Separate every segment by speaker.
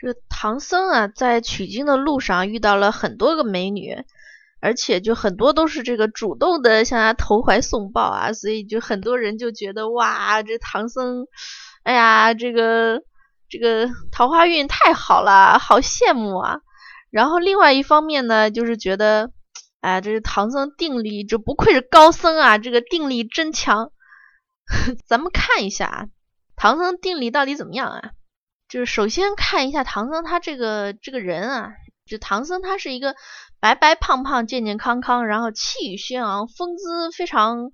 Speaker 1: 这个唐僧啊，在取经的路上遇到了很多个美女，而且就很多都是这个主动的向他投怀送抱啊，所以就很多人就觉得哇，这唐僧，哎呀，这个这个桃花运太好了，好羡慕啊。然后另外一方面呢，就是觉得，哎，这是唐僧定力，这不愧是高僧啊，这个定力真强。咱们看一下啊，唐僧定力到底怎么样啊？就是首先看一下唐僧他这个这个人啊，就唐僧他是一个白白胖胖、健健康康，然后气宇轩昂、风姿非常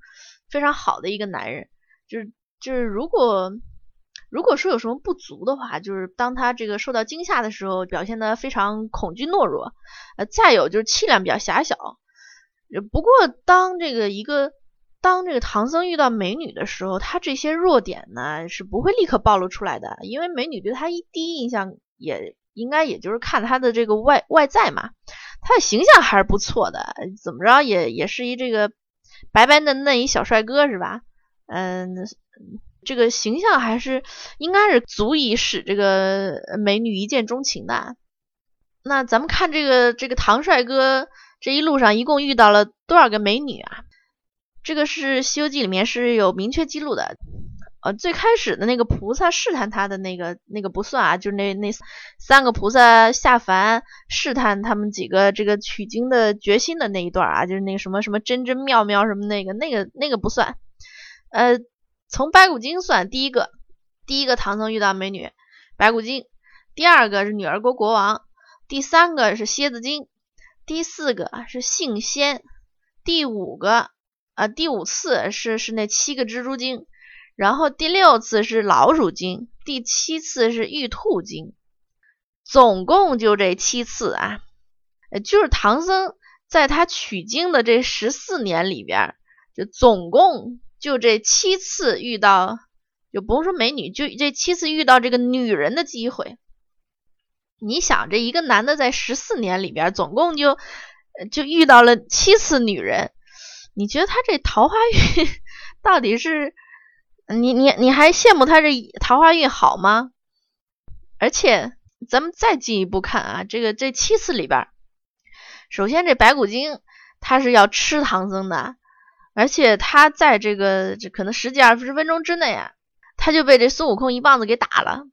Speaker 1: 非常好的一个男人。就是就是如果如果说有什么不足的话，就是当他这个受到惊吓的时候，表现的非常恐惧懦弱。呃，再有就是气量比较狭小。不过当这个一个当这个唐僧遇到美女的时候，他这些弱点呢是不会立刻暴露出来的，因为美女对他一第一印象也应该也就是看他的这个外外在嘛，他的形象还是不错的，怎么着也也是一这个白白嫩嫩一小帅哥是吧？嗯，这个形象还是应该是足以使这个美女一见钟情的。那咱们看这个这个唐帅哥这一路上一共遇到了多少个美女啊？这个是《西游记》里面是有明确记录的，呃，最开始的那个菩萨试探他的那个那个不算啊，就是那那三个菩萨下凡试探他们几个这个取经的决心的那一段啊，就是那个什么什么真真妙妙什么那个那个那个不算，呃，从白骨精算，第一个第一个唐僧遇到美女白骨精，第二个是女儿国国王，第三个是蝎子精，第四个是杏仙，第五个。啊，第五次是是那七个蜘蛛精，然后第六次是老鼠精，第七次是玉兔精，总共就这七次啊。就是唐僧在他取经的这十四年里边，就总共就这七次遇到，就不用说美女，就这七次遇到这个女人的机会。你想，这一个男的在十四年里边，总共就就遇到了七次女人。你觉得他这桃花运 到底是你你你还羡慕他这桃花运好吗？而且咱们再进一步看啊，这个这七次里边，首先这白骨精他是要吃唐僧的，而且他在这个这可能十几二十分钟之内啊，他就被这孙悟空一棒子给打了。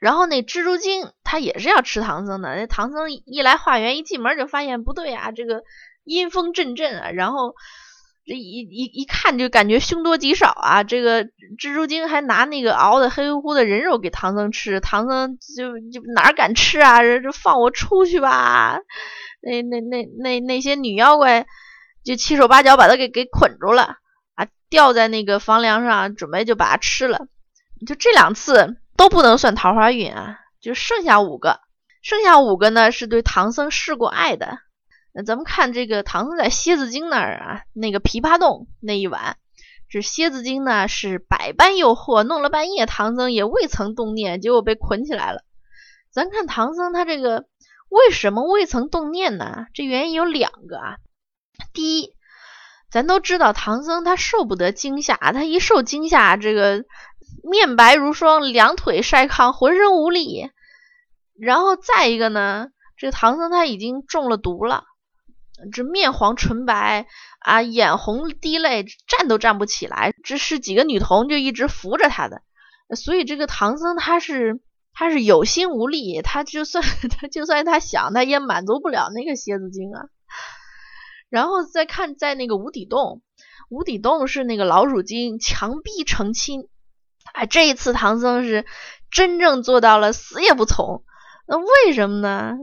Speaker 1: 然后那蜘蛛精他也是要吃唐僧的，那唐僧一来化缘，一进门就发现不对啊，这个。阴风阵阵啊，然后这一一一看就感觉凶多吉少啊！这个蜘蛛精还拿那个熬的黑乎乎的人肉给唐僧吃，唐僧就就哪敢吃啊？这放我出去吧！那那那那那些女妖怪就七手八脚把他给给捆住了啊，吊在那个房梁上，准备就把它吃了。就这两次都不能算桃花运啊，就剩下五个，剩下五个呢是对唐僧示过爱的。那咱们看这个唐僧在蝎子精那儿啊，那个琵琶洞那一晚，这蝎子精呢是百般诱惑，弄了半夜，唐僧也未曾动念，结果被捆起来了。咱看唐僧他这个为什么未曾动念呢？这原因有两个啊。第一，咱都知道唐僧他受不得惊吓，他一受惊吓，这个面白如霜，两腿晒炕，浑身无力。然后再一个呢，这唐僧他已经中了毒了。这面黄唇白啊，眼红滴泪，站都站不起来。这是几个女童就一直扶着他的，所以这个唐僧他是他是有心无力，他就算 他就算他想，他也满足不了那个蝎子精啊。然后再看在那个无底洞，无底洞是那个老鼠精强逼成亲，哎，这一次唐僧是真正做到了死也不从。那为什么呢？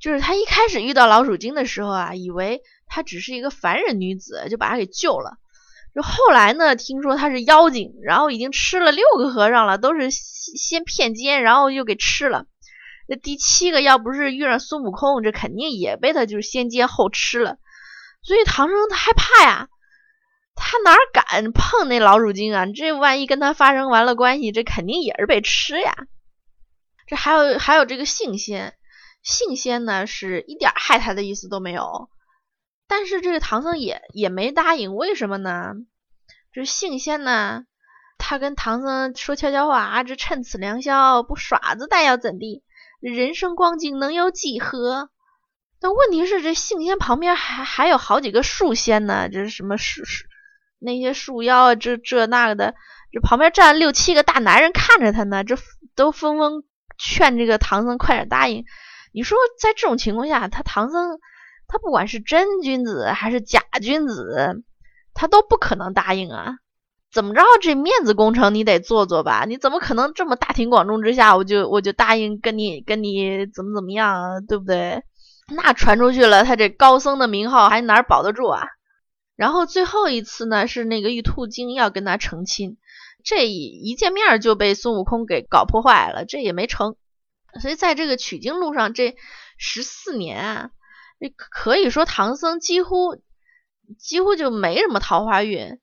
Speaker 1: 就是他一开始遇到老鼠精的时候啊，以为她只是一个凡人女子，就把她给救了。就后来呢，听说她是妖精，然后已经吃了六个和尚了，都是先骗奸，然后又给吃了。那第七个要不是遇上孙悟空，这肯定也被他就是先奸后吃了。所以唐僧他害怕呀，他哪敢碰那老鼠精啊？这万一跟他发生完了关系，这肯定也是被吃呀。这还有还有这个性仙。性仙呢是一点害他的意思都没有，但是这个唐僧也也没答应，为什么呢？这性仙呢，他跟唐僧说悄悄话，这趁此良宵不耍子，待要怎地？人生光景能有几何？但问题是，这杏仙旁边还还有好几个树仙呢，这是什么树树那些树妖啊，这这那个的，这旁边站六七个大男人看着他呢，这都纷纷劝这个唐僧快点答应。你说在这种情况下，他唐僧他不管是真君子还是假君子，他都不可能答应啊。怎么着，这面子工程你得做做吧？你怎么可能这么大庭广众之下，我就我就答应跟你跟你怎么怎么样，啊，对不对？那传出去了，他这高僧的名号还哪保得住啊？然后最后一次呢，是那个玉兔精要跟他成亲，这一一见面就被孙悟空给搞破坏了，这也没成。所以在这个取经路上这十四年啊，可以说唐僧几乎几乎就没什么桃花运。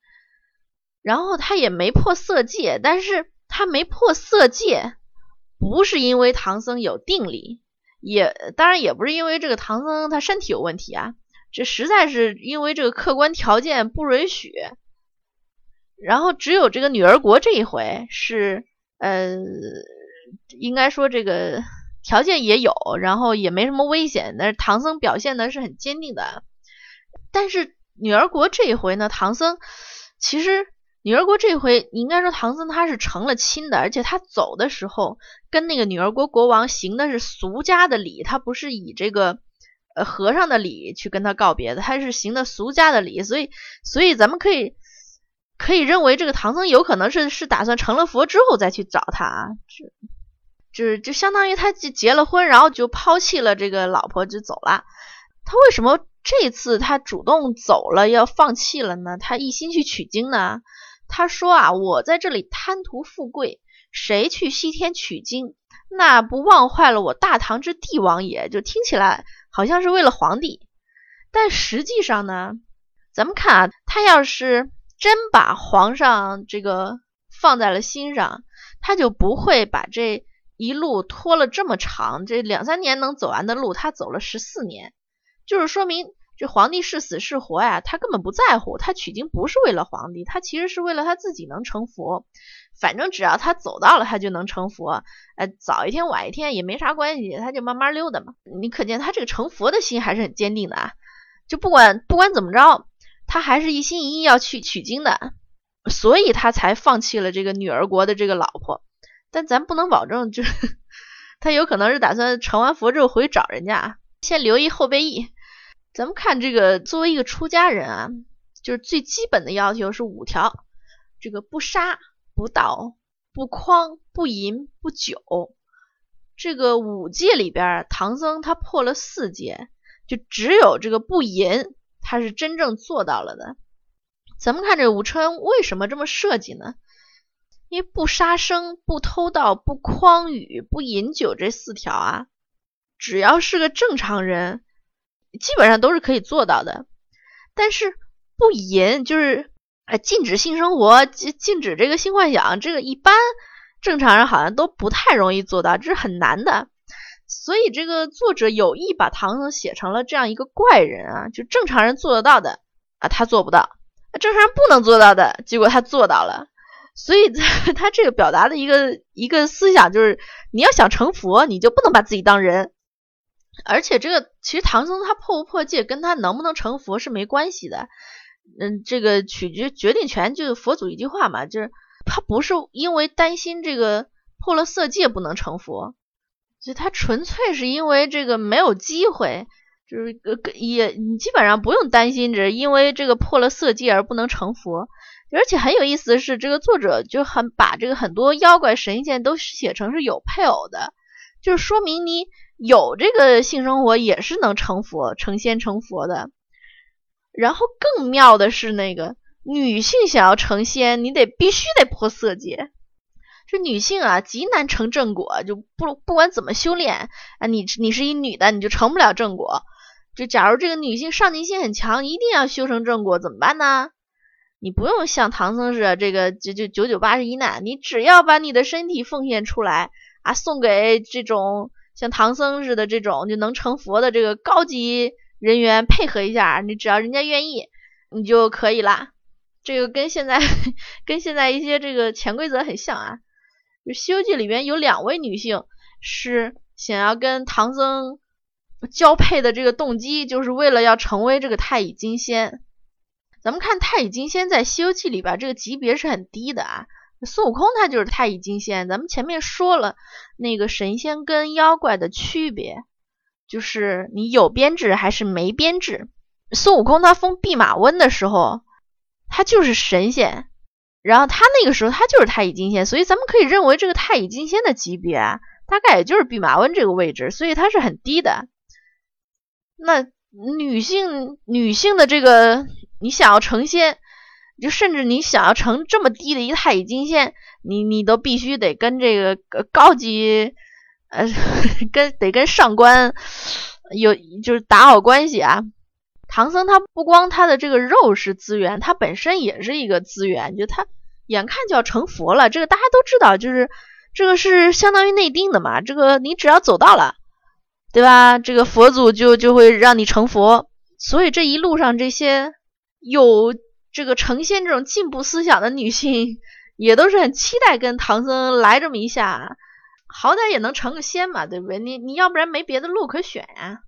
Speaker 1: 然后他也没破色戒，但是他没破色戒，不是因为唐僧有定力。也当然也不是因为这个唐僧他身体有问题啊，这实在是因为这个客观条件不允许。然后只有这个女儿国这一回是，呃，应该说这个条件也有，然后也没什么危险，但是唐僧表现的是很坚定的。但是女儿国这一回呢，唐僧其实。女儿国这一回，你应该说唐僧他是成了亲的，而且他走的时候跟那个女儿国国王行的是俗家的礼，他不是以这个和尚的礼去跟他告别的，他是行的俗家的礼，所以所以咱们可以可以认为这个唐僧有可能是是打算成了佛之后再去找他啊，就就就相当于他结结了婚，然后就抛弃了这个老婆就走了。他为什么这次他主动走了要放弃了呢？他一心去取经呢？他说啊，我在这里贪图富贵，谁去西天取经，那不忘坏了我大唐之帝王也？就听起来好像是为了皇帝，但实际上呢，咱们看啊，他要是真把皇上这个放在了心上，他就不会把这一路拖了这么长，这两三年能走完的路，他走了十四年，就是说明。这皇帝是死是活呀，他根本不在乎。他取经不是为了皇帝，他其实是为了他自己能成佛。反正只要他走到了，他就能成佛。呃，早一天晚一天也没啥关系，他就慢慢溜达嘛。你可见他这个成佛的心还是很坚定的啊。就不管不管怎么着，他还是一心一意要去取经的，所以他才放弃了这个女儿国的这个老婆。但咱不能保证，就是 他有可能是打算成完佛之后回去找人家，先留一后备役。咱们看这个，作为一个出家人啊，就是最基本的要求是五条：这个不杀、不盗、不诓、不淫、不酒。这个五戒里边，唐僧他破了四戒，就只有这个不淫，他是真正做到了的。咱们看这五称为什么这么设计呢？因为不杀生、不偷盗、不诓语、不饮酒这四条啊，只要是个正常人。基本上都是可以做到的，但是不淫就是呃禁止性生活，禁禁止这个性幻想，这个一般正常人好像都不太容易做到，这是很难的。所以这个作者有意把唐僧写成了这样一个怪人啊，就正常人做得到的啊他做不到，正常人不能做到的结果他做到了。所以他这个表达的一个一个思想就是，你要想成佛，你就不能把自己当人。而且这个其实唐僧他破不破戒跟他能不能成佛是没关系的，嗯，这个取决决定权就是佛祖一句话嘛，就是他不是因为担心这个破了色戒不能成佛，就他纯粹是因为这个没有机会，就是呃也你基本上不用担心着因为这个破了色戒而不能成佛。而且很有意思的是，这个作者就很把这个很多妖怪神仙都写成是有配偶的，就是说明你。有这个性生活也是能成佛、成仙、成佛的。然后更妙的是，那个女性想要成仙，你得必须得破色戒。这女性啊，极难成正果，就不不管怎么修炼啊，你你是一女的，你就成不了正果。就假如这个女性上进心很强，一定要修成正果，怎么办呢？你不用像唐僧似的，这个就就九九八十一难，你只要把你的身体奉献出来啊，送给这种。像唐僧似的这种就能成佛的这个高级人员配合一下，你只要人家愿意，你就可以啦。这个跟现在 跟现在一些这个潜规则很像啊。就《西游记》里边有两位女性是想要跟唐僧交配的，这个动机就是为了要成为这个太乙金仙。咱们看太乙金仙在《西游记》里边这个级别是很低的啊。孙悟空他就是太乙金仙。咱们前面说了那个神仙跟妖怪的区别，就是你有编制还是没编制。孙悟空他封弼马温的时候，他就是神仙，然后他那个时候他就是太乙金仙，所以咱们可以认为这个太乙金仙的级别大概也就是弼马温这个位置，所以他是很低的。那女性女性的这个，你想要成仙，就甚至你想要成这么低的一太乙金仙，你你都必须得跟这个高级呃，跟得跟上官有就是打好关系啊。唐僧他不光他的这个肉是资源，他本身也是一个资源，就他眼看就要成佛了，这个大家都知道，就是这个是相当于内定的嘛，这个你只要走到了。对吧？这个佛祖就就会让你成佛，所以这一路上这些有这个成仙这种进步思想的女性，也都是很期待跟唐僧来这么一下，好歹也能成个仙嘛，对不对？你你要不然没别的路可选呀。